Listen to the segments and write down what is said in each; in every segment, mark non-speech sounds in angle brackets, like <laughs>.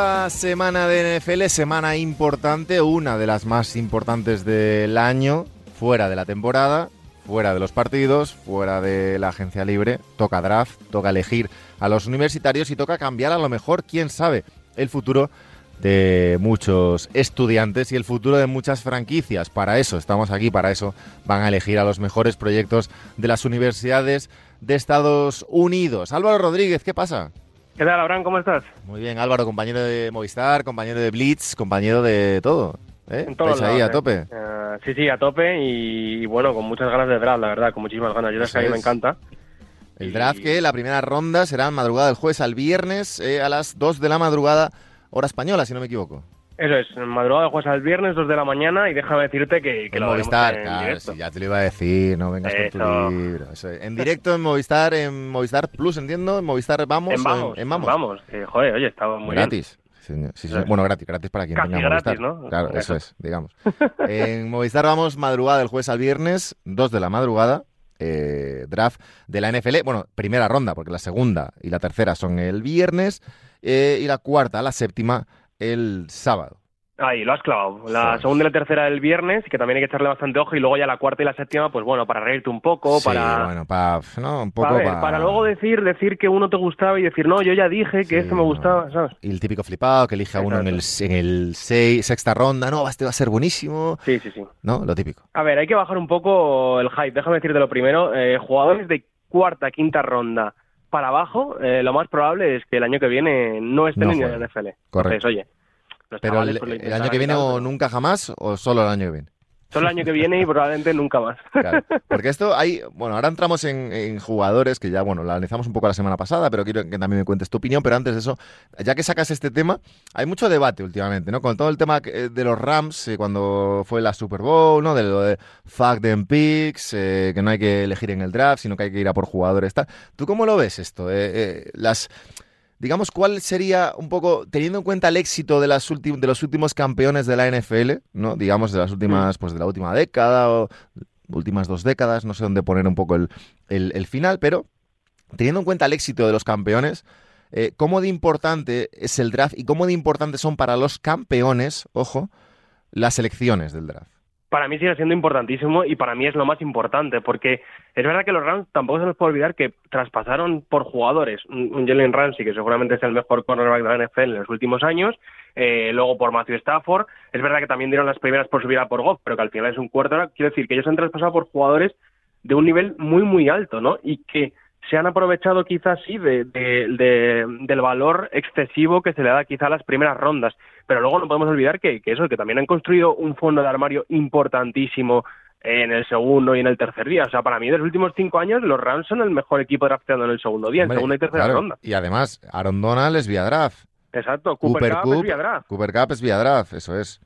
Nueva semana de NFL, semana importante, una de las más importantes del año, fuera de la temporada, fuera de los partidos, fuera de la agencia libre, toca draft, toca elegir a los universitarios y toca cambiar a lo mejor, quién sabe, el futuro de muchos estudiantes y el futuro de muchas franquicias. Para eso estamos aquí, para eso van a elegir a los mejores proyectos de las universidades de Estados Unidos. Álvaro Rodríguez, ¿qué pasa? ¿Qué tal, Abraham? ¿Cómo estás? Muy bien, Álvaro, compañero de Movistar, compañero de Blitz, compañero de todo. ¿eh? En todos ¿Estáis ahí lados, a tope? ¿eh? Eh, sí, sí, a tope y, y bueno, con muchas ganas de draft, la verdad, con muchísimas ganas. Yo es que a mí me encanta. El draft que la primera ronda será en madrugada del jueves al viernes eh, a las 2 de la madrugada, hora española, si no me equivoco. Eso es, en madrugada de jueves al viernes, 2 de la mañana y déjame decirte que, que en lo Movistar, en claro, directo. sí, ya te lo iba a decir, no vengas con Eso. tu libro. eso es. En directo en Movistar, en Movistar Plus, entiendo, en Movistar Vamos. En vamos, en Vamos. vamos. que, joder, oye, estaba muy bien. gratis. Sí, sí, sí. Bueno, gratis, gratis para quien Casi tenga Movistar. gratis, ¿no? Claro, eso Eso. es, digamos. en Movistar vamos madrugada del jueves al viernes, 2 de la madrugada, eh, draft de la NFL. Bueno, primera ronda, porque la segunda y la tercera son el viernes, eh, y la cuarta, la séptima, el sábado. Ahí, lo has clavado. La segunda y la tercera del viernes, que también hay que echarle bastante ojo, y luego ya la cuarta y la séptima, pues bueno, para reírte un poco, Sí, para... bueno, pa- no, un poco para, ver, para luego decir decir que uno te gustaba y decir, no, yo ya dije que Sí, este me gustaba, ¿sabes? Y el típico flipado que elige a uno en el, en el sei- sexta ronda, no, este va a ser buenísimo, Sí, sí, sí. ¿no? Lo típico. A ver, hay que bajar un poco el hype. Déjame decirte lo primero. eh, jugadores de cuarta, quinta ronda para abajo, eh, lo más probable es que el año que viene no estén No en la NFL. Correcto. Entonces, oye, los Pero el, el año que viene o nunca jamás o solo el año que viene. Solo el año que viene y probablemente nunca más. Claro, <laughs> porque esto hay, bueno, ahora entramos en, en jugadores que ya, bueno, la analizamos un poco la semana pasada, pero quiero que también me cuentes tu opinión, pero antes de eso, ya que sacas este tema, hay mucho debate últimamente, ¿no? Con todo el tema que- de los Rams, eh, cuando fue la Super Bowl, ¿no? De lo de fuck them picks, eh, que no hay que elegir en el draft, sino que hay que ir a por jugadores, tal. ¿Tú cómo lo ves esto? Eh, eh, las... Digamos, ¿cuál sería un poco, teniendo en cuenta el éxito de, las de los últimos campeones de la NFL, ¿no? Digamos, de las últimas, pues de la última década o últimas dos décadas, no sé dónde poner un poco el, el- el final, pero teniendo en cuenta el éxito de los campeones, eh, ¿cómo de importante es el draft y cómo de importante son para los campeones, ojo, las elecciones del draft? Para mí sigue siendo importantísimo y para mí es lo más importante, porque es verdad que los Rams tampoco se nos puede olvidar que traspasaron por jugadores. Un Jalen Ramsey, que seguramente es el mejor cornerback de la NFL en los últimos años, eh, luego por Matthew Stafford, es verdad que también dieron las primeras por subir a por Goff, pero que al final es un quarterback, quiero decir que ellos han traspasado por jugadores de un nivel muy muy alto, ¿no? Y que se han aprovechado quizás sí de, de- de- del valor excesivo que se le da quizá a las primeras rondas, pero luego no podemos olvidar que, que eso, que también han construido un fondo de armario importantísimo en el segundo y en el tercer día. O sea, para mí, de los últimos cinco años, los Rams son el mejor equipo drafteando en el segundo día, en segunda y tercera claro, ronda. Y además, Aaron Donald es vía draft. Exacto, Cooper, Cup, es vía draft. Cooper Cup es vía draft, eso es.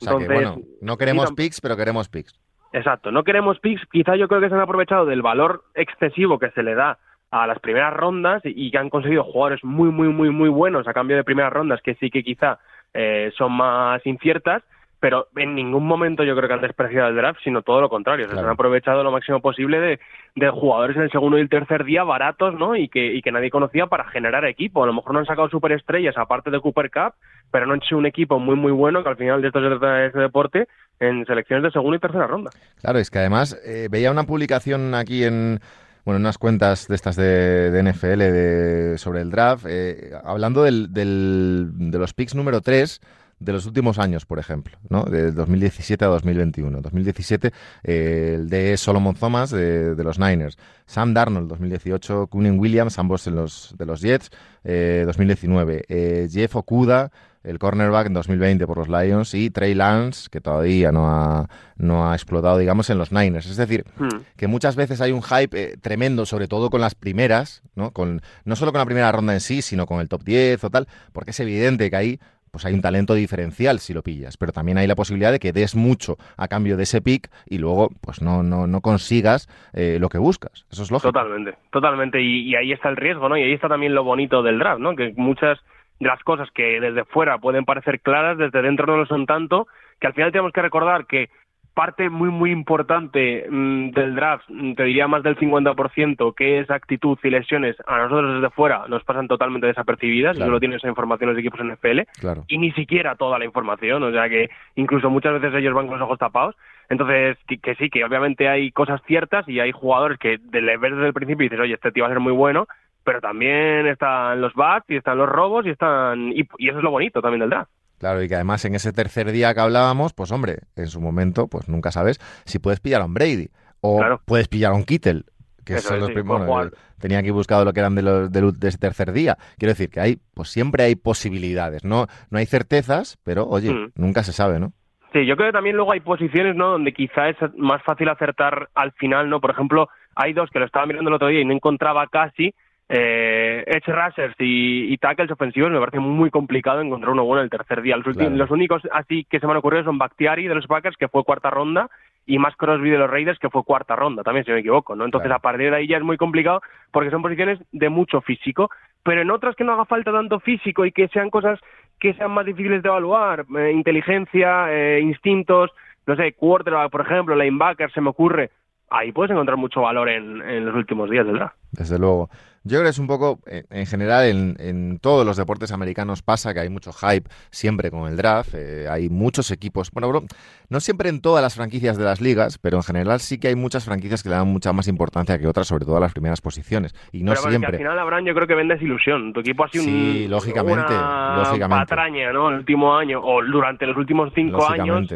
O sea que, Entonces, bueno, no queremos picks, pero queremos picks. Exacto, no queremos picks, quizá yo creo que se han aprovechado del valor excesivo que se le da a las primeras rondas y que han conseguido jugadores muy, muy, muy, muy buenos a cambio de primeras rondas que sí que quizá eh, son más inciertas, pero en ningún momento yo creo que han despreciado el draft, sino todo lo contrario, o sea, Claro. se han aprovechado lo máximo posible de, de jugadores en el segundo y el tercer día baratos, ¿no? Y que, y que nadie conocía para generar equipo. A lo mejor no han sacado superestrellas aparte de Cooper Cup, pero no han hecho un equipo muy, muy bueno que al final de esto se trata de este deporte en selecciones de segunda y tercera ronda. Claro, es que además eh, veía una publicación aquí en bueno, en unas cuentas de estas de, de NFL de, sobre el draft, eh, hablando del, del- de los picks número 3 de los últimos años, por ejemplo, ¿no? De 2017 a 2021. 2017, eh, el de Solomon Thomas de, de los Niners. Sam Darnold, 2018. Coonan Williams, ambos en los, de los Jets, eh, 2019. Eh, Jeff Okuda, el cornerback en 2020 por los Lions, y Trey Lance, que todavía no ha, no ha explotado, digamos, en los Niners. Es decir, Hmm. que muchas veces hay un hype eh, tremendo, sobre todo con las primeras, ¿no? Con, no solo con la primera ronda en sí, sino con el top 10 o tal, porque es evidente que ahí pues hay un talento diferencial si lo pillas, pero también hay la posibilidad de que des mucho a cambio de ese pick y luego pues no, no, no consigas eh, lo que buscas. Eso es lógico. Totalmente, totalmente. Y, y ahí está el riesgo, ¿no? Y ahí está también lo bonito del draft, ¿no? Que muchas de las cosas que desde fuera pueden parecer claras, desde dentro no lo son tanto, que al final tenemos que recordar que parte muy, muy importante mm, del draft, mm, te diría más del 50%, que es actitud y lesiones, a nosotros desde fuera nos pasan totalmente desapercibidas, Claro. y solo tienen esa información los equipos NFL, Claro. y ni siquiera toda la información, o sea que incluso muchas veces ellos van con los ojos tapados. Entonces, que, que sí, que obviamente hay cosas ciertas y hay jugadores que de- ves desde el principio y dices, oye, este tío va a ser muy bueno, pero también están los bats y están los robos y están y, y eso es lo bonito también del draft. Claro, y que además en ese tercer día que hablábamos, pues hombre, en su momento, pues nunca sabes si puedes pillar a un Brady o Claro. puedes pillar a un Kittel, que Eso son es, los sí, prim- puede bueno, jugar. eh, tenía aquí buscado lo que eran de, los, del- de ese tercer día. Quiero decir que hay, pues siempre hay posibilidades, no, no hay certezas, pero oye, Mm. nunca se sabe, ¿no? Sí, yo creo que también luego hay posiciones, ¿no? Donde quizá es más fácil acertar al final, ¿no? Por ejemplo, hay dos que lo estaba mirando el otro día y no encontraba casi. Eh, edge rushers y, y tackles ofensivos me parece muy complicado encontrar uno bueno el tercer día. Los, los únicos así que se me han ocurrido son Bakhtiari de los Packers, que fue cuarta ronda, y más Crosby de los Raiders, que fue cuarta ronda, también si no me equivoco, ¿no? Entonces Claro. a partir de ahí ya es muy complicado porque son posiciones de mucho físico, pero en otras que no haga falta tanto físico y que sean cosas que sean más difíciles de evaluar, eh, inteligencia, eh, instintos, no sé, quarterback, por ejemplo, linebacker, se me ocurre, ahí puedes encontrar mucho valor en, en los últimos días draft. Desde luego. Yo creo que es un poco, en general, en, en todos los deportes americanos pasa que hay mucho hype siempre con el draft. eh, hay muchos equipos, bueno, bro, no siempre en todas las franquicias de las ligas, pero en general sí que hay muchas franquicias que le dan mucha más importancia que otras, sobre todo a las primeras posiciones. Y no Pero siempre. al final, Abraham, yo creo que vendes ilusión. Tu equipo ha sido Sí, un, lógicamente, una lógicamente. patraña, ¿no? El último año, o durante los últimos cinco años.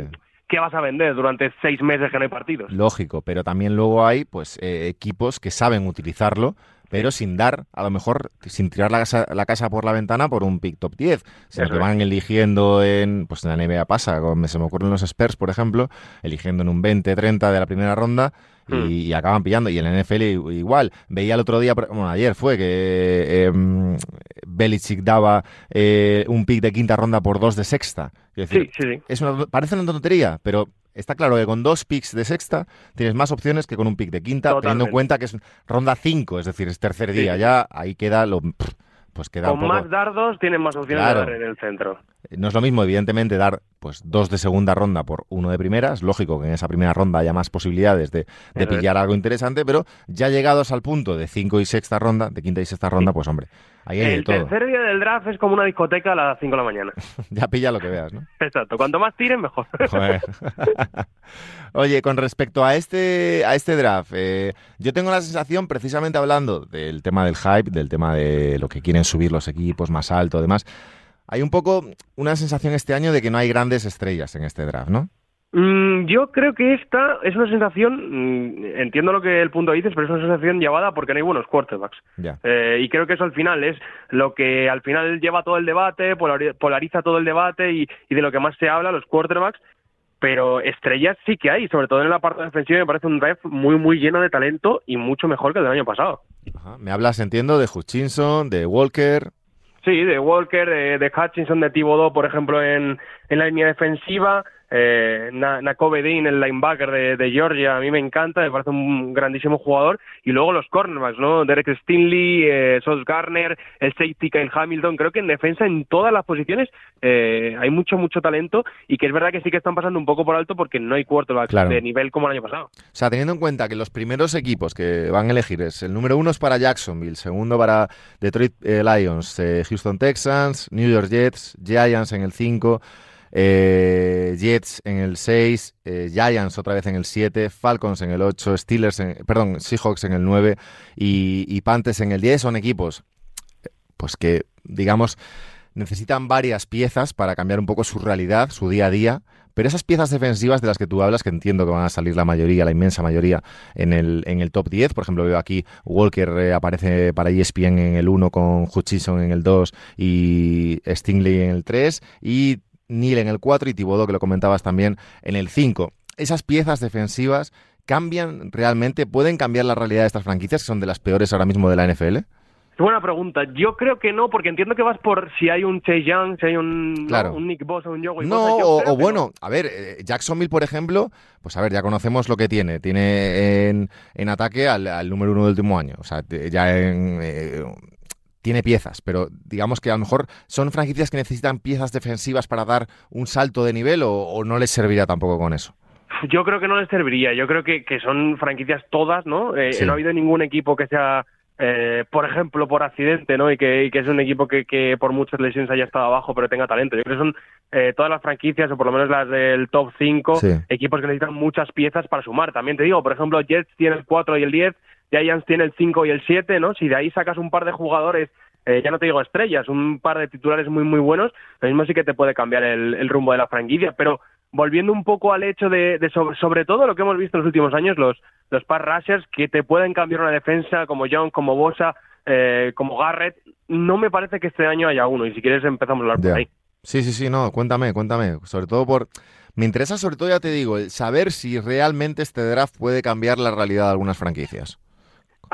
¿qué vas a vender durante seis meses que no hay partidos? Lógico, pero también luego hay pues eh, equipos que saben utilizarlo, pero sin dar, a lo mejor, sin tirar la casa, la casa por la ventana por un pick top 10, sino Eso que es. van eligiendo en, pues en la NBA pasa, como se me ocurren los Spurs, por ejemplo, eligiendo en un 20-30 de la primera ronda y, Hmm. y acaban pillando. Y en la NFL igual. Veía el otro día, bueno, ayer fue que eh, Belichick daba eh, un pick de quinta ronda por dos de sexta. Decir, Sí, sí, sí. es una, parece una tontería, pero está claro que con dos picks de sexta tienes más opciones que con un pick de quinta, teniendo en cuenta que es ronda 5, es decir, es tercer día. sí. Ya ahí queda lo. pff, Pues queda Con un poco- más dardos tienen más opciones Claro. de dar en el centro. No es lo mismo, evidentemente, dar pues dos de segunda ronda por uno de primera. Es lógico que en esa primera ronda haya más posibilidades de, de pillar algo interesante, pero ya llegados al punto de cinco y sexta ronda, de quinta y sexta ronda, pues hombre, ahí hay de El todo. tercer día del draft es como una discoteca a las 5 de la mañana. <laughs> Ya pilla lo que veas, ¿no? Exacto. Cuanto más tiren, mejor. <laughs> Oye, con respecto a este, a este draft, eh, yo tengo la sensación, precisamente hablando del tema del hype, del tema de lo que quieren subir los equipos más alto, además, hay un poco una sensación este año de que no hay grandes estrellas en este draft, ¿no? Mm, yo creo que esta es una sensación, mm, entiendo lo que el punto dices, pero es una sensación llevada porque no hay buenos quarterbacks. Eh, y creo que eso al final es lo que al final lleva todo el debate, polari- polariza todo el debate y, y de lo que más se habla, los quarterbacks. Pero estrellas sí que hay, sobre todo en la parte defensiva me parece un draft muy, muy lleno de talento y mucho mejor que el del año pasado. Ajá. Me hablas, entiendo, de Hutchinson, de Walker. Sí, de Walker, de, de Hutchinson, de Thibodeau, por ejemplo, en, en la línea defensiva. Eh, Na- Nakobe Dean, el linebacker de, de Georgia, a mí me encanta, me parece un grandísimo jugador. Y luego los cornerbacks, ¿no? Derek Stinley, eh, Sos Garner, el safety Kyle Hamilton. Creo que en defensa, en todas las posiciones, eh, hay mucho, mucho talento. Y que es verdad que sí que están pasando un poco por alto porque no hay quarterbacks Claro. de nivel como el año pasado. O sea, teniendo en cuenta que los primeros equipos que van a elegir es el número uno es para Jacksonville, segundo para Detroit eh, Lions, eh, Houston Texans, New York Jets, Giants en el 5, eh, Jets en el 6, eh, Giants otra vez en el 7, Falcons en el 8, Steelers, en- perdón, Seahawks en el 9 y, y Panthers en el 10. Son equipos eh, pues que, digamos, necesitan varias piezas para cambiar un poco su realidad, su día a día, pero esas piezas defensivas de las que tú hablas, que entiendo que van a salir la mayoría, la inmensa mayoría, en el, en el top 10, por ejemplo, veo aquí Walker eh, aparece para ESPN en el 1 con Hutchinson en el 2 y Stingley en el 3 y Neil en el 4 y Thibodeau, que lo comentabas también, en el 5. Esas piezas defensivas cambian realmente, pueden cambiar la realidad de estas franquicias, que son de las peores ahora mismo de la NFL. Buena pregunta. Yo creo que no, porque entiendo que vas por si hay un Chase Young, si hay un, un Nick Bosa, un Joe. No, o, bueno, a ver, eh, Jacksonville, por ejemplo, pues a ver, ya conocemos lo que tiene. Tiene en, en ataque al, número uno del último año. O sea, ya en, eh, tiene piezas, pero digamos que a lo mejor son franquicias que necesitan piezas defensivas para dar un salto de nivel o, no les serviría tampoco con eso. Yo creo que no les serviría. Yo creo que, que son franquicias todas, ¿no? Eh, no ha habido ningún equipo que sea eh, por ejemplo, por accidente, ¿no? Y que, es un equipo que, que, por muchas lesiones haya estado abajo, pero tenga talento. Yo creo que son eh, todas las franquicias, o por lo menos las del top 5, equipos que necesitan muchas piezas para sumar. También te digo, por ejemplo, Jets tiene el 4 y el 10, Giants tiene el 5 y el 7, ¿no? Si de ahí sacas un par de jugadores eh, ya no te digo estrellas, un par de titulares muy, muy buenos, lo mismo sí que te puede cambiar el, el rumbo de la franquicia. Pero volviendo un poco al hecho de, sobre, todo lo que hemos visto en los últimos años, los, los pass rushers que te pueden cambiar una defensa como John, como Bosa, eh, como Garrett, no me parece que este año haya uno, y si quieres empezamos a hablar por ahí. Sí, sí, sí, no, cuéntame, cuéntame, sobre todo por... Me interesa sobre todo, ya te digo, saber si realmente este draft puede cambiar la realidad de algunas franquicias.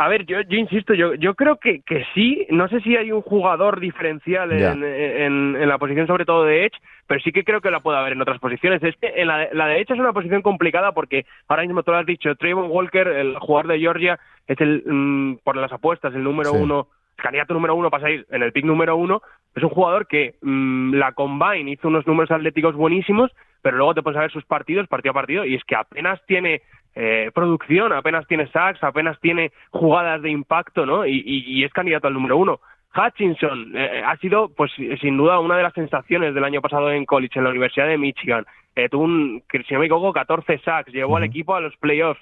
A ver, yo, yo insisto, yo, yo creo que, que sí. No sé si hay un jugador diferencial en, en, la posición, sobre todo de Edge, pero sí que creo que la puede haber en otras posiciones. Es que en la, la de Edge es una posición complicada porque ahora mismo tú lo has dicho, Trayvon Walker, el jugador de Georgia, es el, mm, por las apuestas, el número uno, el candidato número uno para salir en el pick número uno. Es un jugador que mm, la Combine hizo unos números atléticos buenísimos, pero luego te puedes ver sus partidos, partido a partido, y es que apenas tiene eh, producción, apenas tiene sacks, apenas tiene jugadas de impacto, ¿no? Y, es candidato al número uno. Hutchinson eh, ha sido, pues sin duda, una de las sensaciones del año pasado en college, en la Universidad de Michigan. Eh, tuvo un, si no me equivoco, 14 sacks, llevó al equipo a los playoffs,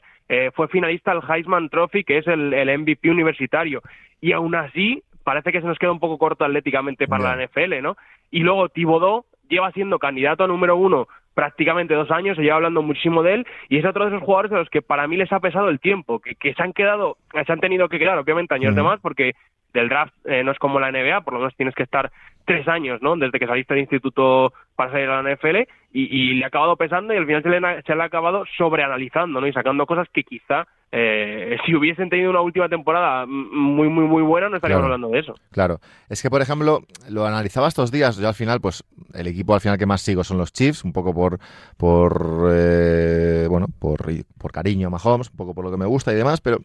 fue finalista al Heisman Trophy, que es el, MVP universitario. Y aún así, parece que se nos queda un poco corto atléticamente para la NFL, ¿no? Y luego Thibodeau lleva siendo candidato a número uno prácticamente dos años, se lleva hablando muchísimo de él y es otro de esos jugadores a los que para mí les ha pesado el tiempo, que, que se han quedado, se han tenido que quedar obviamente años de más porque del draft eh, no es como la NBA, por lo menos tienes que estar tres años, ¿no? Desde que saliste del instituto para salir a la NFL y, le ha acabado pesando y al final se le, se le ha acabado sobreanalizando, ¿no? Y sacando cosas que quizá eh, <laughs> si hubiesen tenido una última temporada muy, muy, muy buena, no estaríamos hablando de eso. Claro. Es que, por ejemplo, lo analizaba estos días, yo al final, pues, el equipo al final que más sigo son los Chiefs, un poco por, por eh, bueno, por, por cariño a Mahomes, un poco por lo que me gusta y demás, pero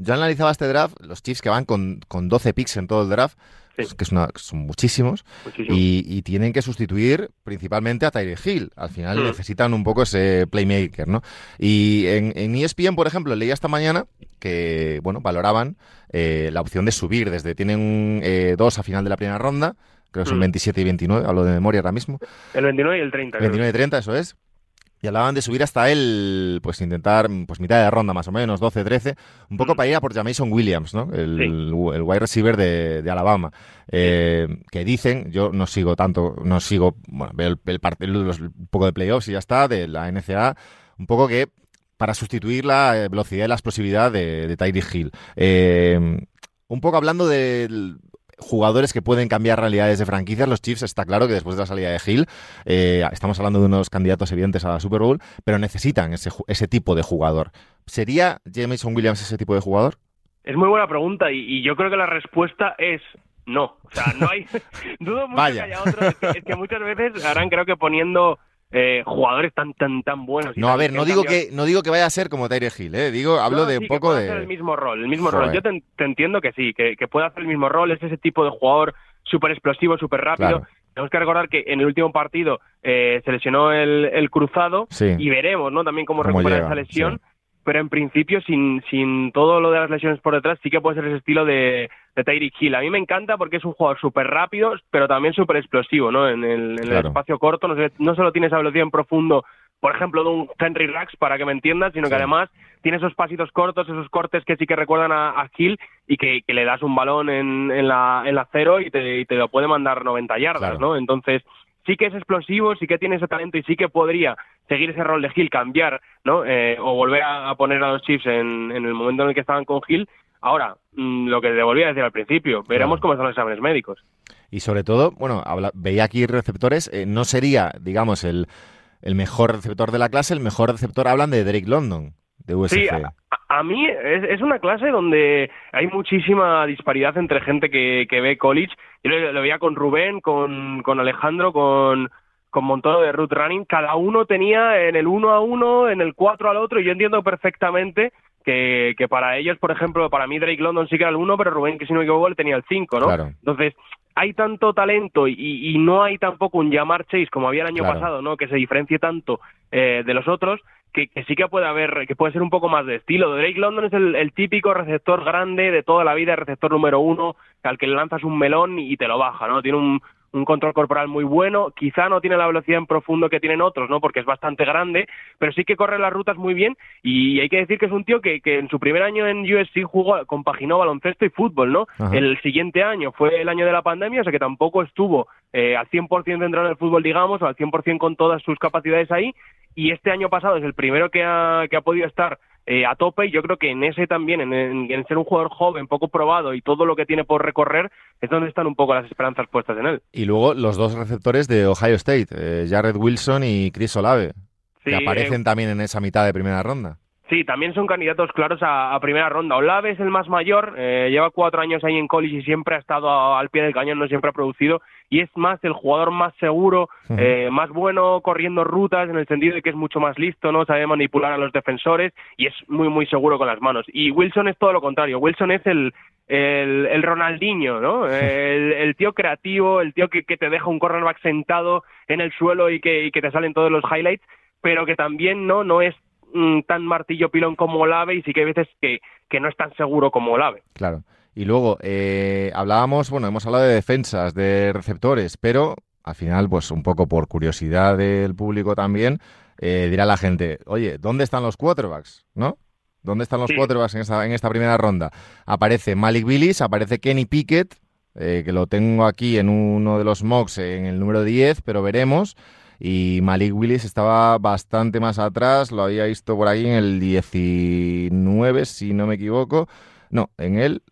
yo analizaba este draft, los Chiefs que van con, con 12 picks en todo el draft, pues, que son muchísimos, Y, tienen que sustituir principalmente a Tyreek Hill. Al final mm. necesitan un poco ese playmaker, ¿no? Y en, en, ESPN, por ejemplo, leía esta mañana que, bueno, valoraban eh, la opción de subir desde, tienen eh, dos a final de la primera ronda, creo que son 27 mm. y 29, hablo de memoria ahora mismo. El 29 y el 30. 29 y 30, eso es y hablaban de subir hasta el, pues intentar, pues mitad de ronda más o menos, 12, 13, un poco mm. para ir a por Jameson Williams, ¿no? El, el, wide receiver de, de Alabama. Eh, que dicen, yo no sigo tanto, no sigo, bueno, veo el, un poco de playoffs y ya está, de la NCA, un poco que para sustituir la eh, velocidad y la explosividad de, de Tyree Hill. Eh, un poco hablando del jugadores que pueden cambiar realidades de franquicias. Los Chiefs está claro que después de la salida de Hill, eh, estamos hablando de unos candidatos evidentes a la Super Bowl, pero necesitan ese, ese tipo de jugador. ¿Sería Jameson Williams ese tipo de jugador? Es muy buena pregunta y, yo creo que la respuesta es no. O sea, no hay. <laughs> dudo mucho que haya otros. es que muchas veces harán, creo que poniendo eh, jugadores tan tan tan buenos. No, a ver, no digo que no digo que vaya a ser como Tyre Hill, ¿eh? digo, hablo de un poco de el mismo rol, el mismo rol. Yo te, entiendo que sí, que, que puede hacer el mismo rol, es ese tipo de jugador súper explosivo, súper rápido. Tenemos que recordar que en el último partido eh, se lesionó el, el cruzado y veremos, ¿no? También cómo, recupera esa lesión pero en principio sin, sin todo lo de las lesiones por detrás sí que puede ser ese estilo de, de Tyreek Hill. A mí me encanta porque es un jugador súper rápido, pero también súper explosivo, ¿no? En el, en el espacio corto, no, no solo tiene esa velocidad en profundo, por ejemplo, de un Henry Rax, para que me entiendas, sino que además tiene esos pasitos cortos, esos cortes que sí que recuerdan a, Hill y que, le das un balón en, en, la, en la cero y te, y te lo puede mandar 90 yardas, ¿no? Entonces, sí que es explosivo, sí que tiene ese talento y sí que podría seguir ese rol de Hill, cambiar, ¿no? Eh, o volver a, poner a los Chiefs en, el momento en el que estaban con Hill. Ahora, mm, lo que te volví a decir al principio, veremos cómo están los exámenes médicos. Y sobre todo, bueno, veía aquí receptores, eh, no sería, digamos, el, el mejor receptor de la clase, el mejor receptor hablan de Drake London, de USF. Sí, a, mí es, una clase donde hay muchísima disparidad entre gente que, que ve college. Yo lo, veía con Rubén, con, con Alejandro, con, con Montoro de Root Running. Cada uno tenía en el uno a uno, en el 4 al otro, y yo entiendo perfectamente que, que, para ellos, por ejemplo, para mí Drake London sí que era el 1, pero Rubén, que si no me equivoco, le tenía el 5, ¿no? Claro. Entonces, hay tanto talento y, no hay tampoco un llamar Chase como había el año pasado, ¿no? Que se diferencie tanto eh, de los otros, que, sí que puede haber, que puede ser un poco más de estilo. Drake London es el, típico receptor grande de toda la vida, receptor número uno, al que le lanzas un melón y te lo baja, ¿no? Tiene un, un control corporal muy bueno, quizá no tiene la velocidad en profundo que tienen otros, ¿no? Porque es bastante grande, pero sí que corre las rutas muy bien y hay que decir que es un tío que, que en su primer año en USC jugó, compaginó baloncesto y fútbol, ¿no? El siguiente año fue el año de la pandemia, o sea que tampoco estuvo eh, al 100% centrado en el fútbol, digamos, o al 100% con todas sus capacidades ahí y este año pasado es el primero que ha, que ha podido estar eh, a tope y yo creo que en ese también, en, ser un jugador joven, poco probado y todo lo que tiene por recorrer, es donde están un poco las esperanzas puestas en él. Y luego los dos receptores de Ohio State, eh, Jared Wilson y Chris Olave, que aparecen eh, también en esa mitad de primera ronda. Sí, también son candidatos claros a, primera ronda. Olave es el más mayor, lleva cuatro años ahí en college y siempre ha estado al pie del cañón, no siempre ha producido y es más el jugador más seguro, eh, más bueno corriendo rutas en el sentido de que es mucho más listo, no sabe manipular a los defensores y es muy muy seguro con las manos. Y Wilson es todo lo contrario. Wilson es el el, el Ronaldinho, ¿no? El, tío creativo, el tío que, que, te deja un cornerback sentado en el suelo y que, y que te salen todos los highlights, pero que también no no es mm, tan martillo pilón como Olave y sí que hay veces que, que no es tan seguro como Olave. Claro. Y luego, eh, hablábamos, bueno, hemos hablado de defensas, de receptores, pero al final, pues un poco por curiosidad del público también, eh, dirá la gente, oye, ¿dónde están los quarterbacks? ¿No? ¿Dónde están los quarterbacks en esta, en esta primera ronda? Aparece Malik Willis, aparece Kenny Pickett, eh, que lo tengo aquí en uno de los mocks en el número 10, pero veremos. Y Malik Willis estaba bastante más atrás, lo había visto por ahí en el 19, si no me equivoco. No, en el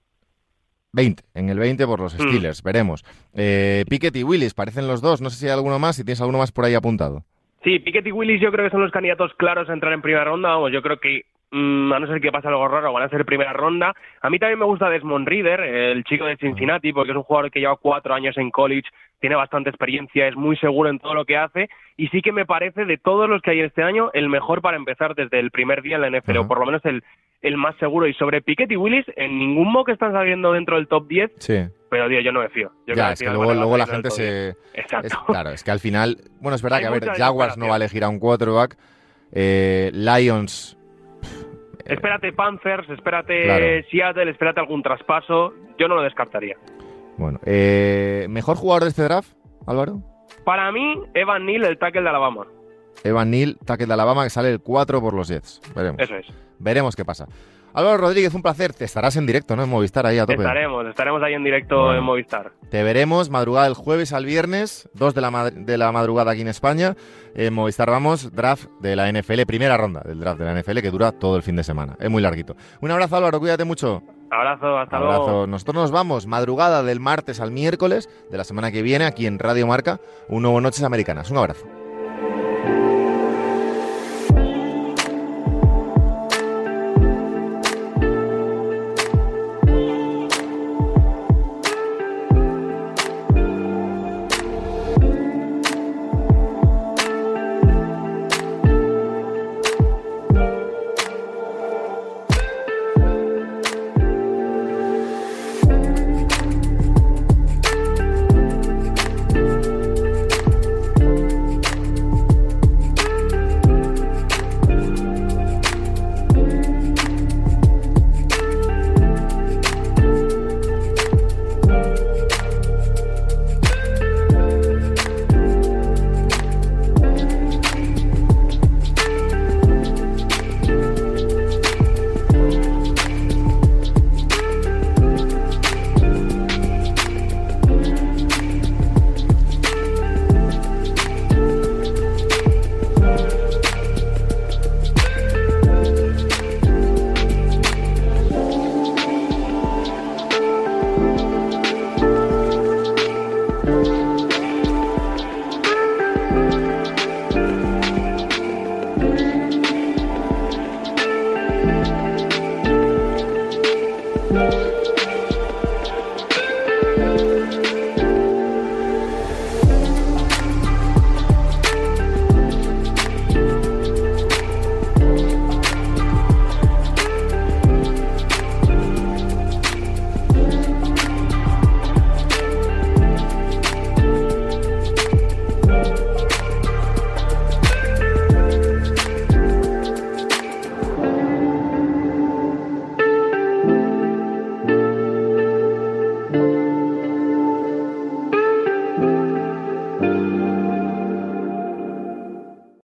20, en el 20 por los hmm. Steelers, veremos. Eh, Pickett y Willis, parecen los dos, no sé si hay alguno más, si tienes alguno más por ahí apuntado. Sí, Pickett y Willis yo creo que son los candidatos claros a entrar en primera ronda, o yo creo que a no ser que pase algo raro, van a ser primera ronda. A mí también me gusta Desmond Reader, el chico de Cincinnati, porque es un jugador que lleva cuatro años en college, tiene bastante experiencia, es muy seguro en todo lo que hace, y sí que me parece, de todos los que hay este año, el mejor para empezar desde el primer día en la NFL, o por lo menos el, el más seguro. Y sobre Piquet y Willis, en ningún mock están saliendo dentro del top 10. Sí. Pero, tío, yo no me fío. ya, es que luego, la gente se... Exacto. claro, es que al final... Bueno, es verdad que, a ver, Jaguars no va a elegir a un quarterback. Eh, Lions... Espérate Panthers, espérate Seattle, espérate algún traspaso. Yo no lo descartaría. Bueno, eh, ¿mejor jugador de este draft, Álvaro? Para mí, Evan Neal, el tackle de Alabama. Evan Neal, tackle de Alabama, que sale el 4 por los Jets. Veremos. Eso es. Veremos qué pasa. Álvaro Rodríguez, un placer. Te estarás en directo, ¿no? En Movistar ahí a tope. Estaremos, estaremos ahí en directo en Movistar. Te veremos madrugada el jueves al viernes, 2 de la, de la madrugada aquí en España. En Movistar vamos, draft de la NFL, primera ronda del draft de la NFL que dura todo el fin de semana. Es muy larguito. Un abrazo, Álvaro, cuídate mucho. Abrazo, hasta Abrazo. Nosotros nos vamos, madrugada del martes al miércoles de la semana que viene, aquí en Radio Marca, un nuevo Noches Americanas. Un abrazo.